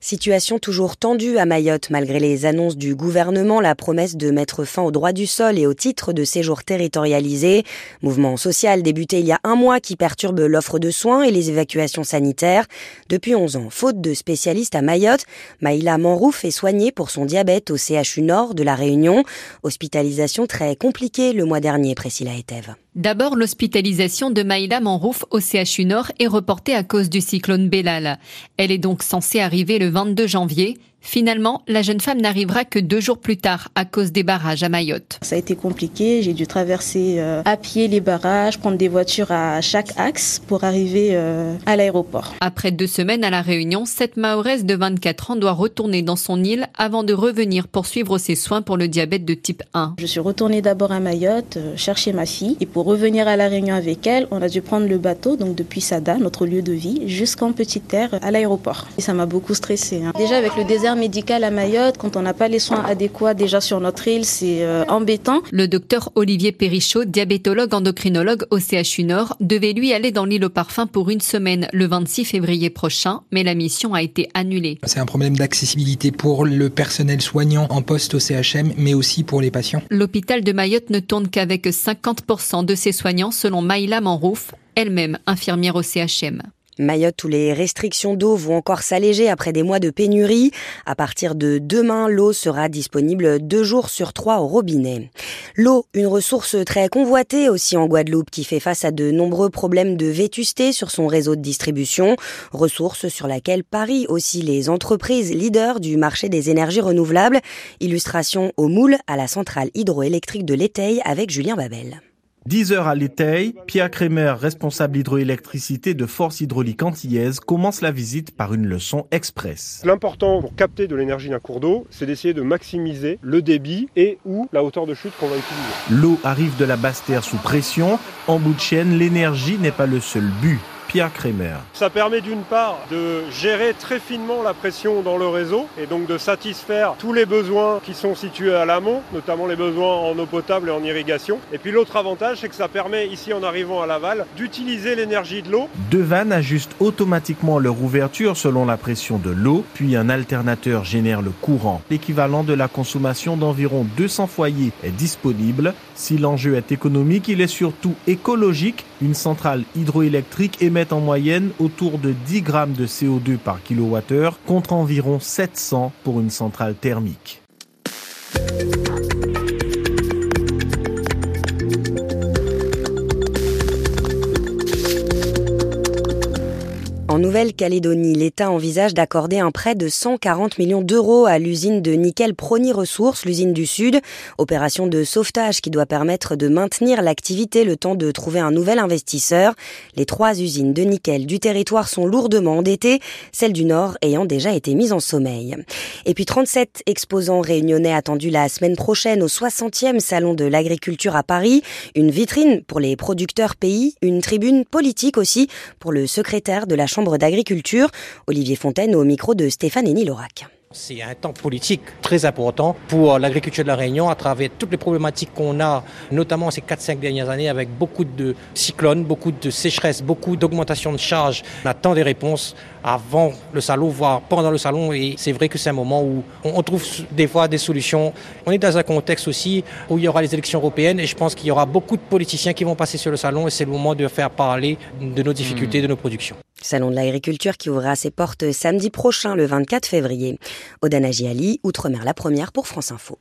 Situation toujours tendue à Mayotte malgré les annonces du gouvernement, la promesse de mettre fin au droit du sol et au titre de séjour territorialisé. Mouvement social débuté il y a un mois qui perturbe l'offre de soins et les évacuations sanitaires. Depuis 11 ans, faute de spécialistes à Mayotte, Maïla Manrouf est soignée pour son diabète au CHU Nord de la Réunion. Hospitalisation très compliquée le mois dernier, Priscilla Etève. D'abord, l'hospitalisation de Maïla Manrouf au CHU Nord est reportée à cause du cyclone Bellal. Elle est donc censée arriver le 22 janvier. Finalement, la jeune femme n'arrivera que deux jours plus tard à cause des barrages à Mayotte. Ça a été compliqué. J'ai dû traverser euh, à pied les barrages, prendre des voitures à chaque axe pour arriver euh, à l'aéroport. Après deux semaines à la Réunion, cette Mahorès de 24 ans doit retourner dans son île avant de revenir poursuivre ses soins pour le diabète de type 1. Je suis retournée d'abord à Mayotte euh, chercher ma fille et pour revenir à la Réunion avec elle, on a dû prendre le bateau donc depuis Sada, notre lieu de vie, jusqu'en Petite Terre à l'aéroport. Et ça m'a beaucoup stressée. Hein. Déjà avec le désert médical à Mayotte, quand on n'a pas les soins adéquats déjà sur notre île, c'est euh, embêtant. Le docteur Olivier Perrichot, diabétologue endocrinologue au CHU Nord, devait lui aller dans l'île au parfum pour une semaine le 26 février prochain, mais la mission a été annulée. C'est un problème d'accessibilité pour le personnel soignant en poste au CHM, mais aussi pour les patients. L'hôpital de Mayotte ne tourne qu'avec 50% de ses soignants selon Maïla Manrouf, elle-même infirmière au CHM. Mayotte où les restrictions d'eau vont encore s'alléger après des mois de pénurie. À partir de demain, l'eau sera disponible deux jours sur trois au robinet. L'eau, une ressource très convoitée aussi en Guadeloupe qui fait face à de nombreux problèmes de vétusté sur son réseau de distribution. Ressource sur laquelle parient aussi les entreprises leaders du marché des énergies renouvelables. Illustration au moule à la centrale hydroélectrique de l'Éteil avec Julien Babel. 10 heures à l'éteil, Pierre Kremer, responsable hydroélectricité de Force Hydraulique Antillaise, commence la visite par une leçon express. L'important pour capter de l'énergie d'un cours d'eau, c'est d'essayer de maximiser le débit et ou la hauteur de chute qu'on va utiliser. L'eau arrive de la basse terre sous pression. En bout de chaîne, l'énergie n'est pas le seul but. Pierre. Ça permet d'une part de gérer très finement la pression dans le réseau et donc de satisfaire tous les besoins qui sont situés à l'amont, notamment les besoins en eau potable et en irrigation. Et puis l'autre avantage, c'est que ça permet ici en arrivant à l'aval d'utiliser l'énergie de l'eau. Deux vannes ajustent automatiquement leur ouverture selon la pression de l'eau, puis un alternateur génère le courant. L'équivalent de la consommation d'environ 200 foyers est disponible. Si l'enjeu est économique, il est surtout écologique. Une centrale hydroélectrique émet en moyenne autour de 10 grammes de CO2 par kilowattheure contre environ 700 pour une centrale thermique. Nouvelle-Calédonie, l'État envisage d'accorder un prêt de 140 millions d'euros à l'usine de nickel Prony Ressources, l'usine du Sud. Opération de sauvetage qui doit permettre de maintenir l'activité le temps de trouver un nouvel investisseur. Les trois usines de nickel du territoire sont lourdement endettées, celle du Nord ayant déjà été mise en sommeil. Et puis 37 exposants réunionnais attendus la semaine prochaine au 60e Salon de l'agriculture à Paris. Une vitrine pour les producteurs pays, une tribune politique aussi pour le secrétaire de la Chambre d'agriculture. Olivier Fontaine au micro de Stéphane Henny Lorac. C'est un temps politique très important pour l'agriculture de la Réunion à travers toutes les problématiques qu'on a, notamment ces 4-5 dernières années avec beaucoup de cyclones, beaucoup de sécheresse, beaucoup d'augmentation de charges. On attend des réponses avant le salon, voire pendant le salon. Et c'est vrai que c'est un moment où on trouve des fois des solutions. On est dans un contexte aussi où il y aura les élections européennes et je pense qu'il y aura beaucoup de politiciens qui vont passer sur le salon et c'est le moment de faire parler de nos difficultés, de nos productions. Salon de l'agriculture qui ouvrira ses portes samedi prochain, le 24 février. Odana Ali, Outre-mer la première pour France Info.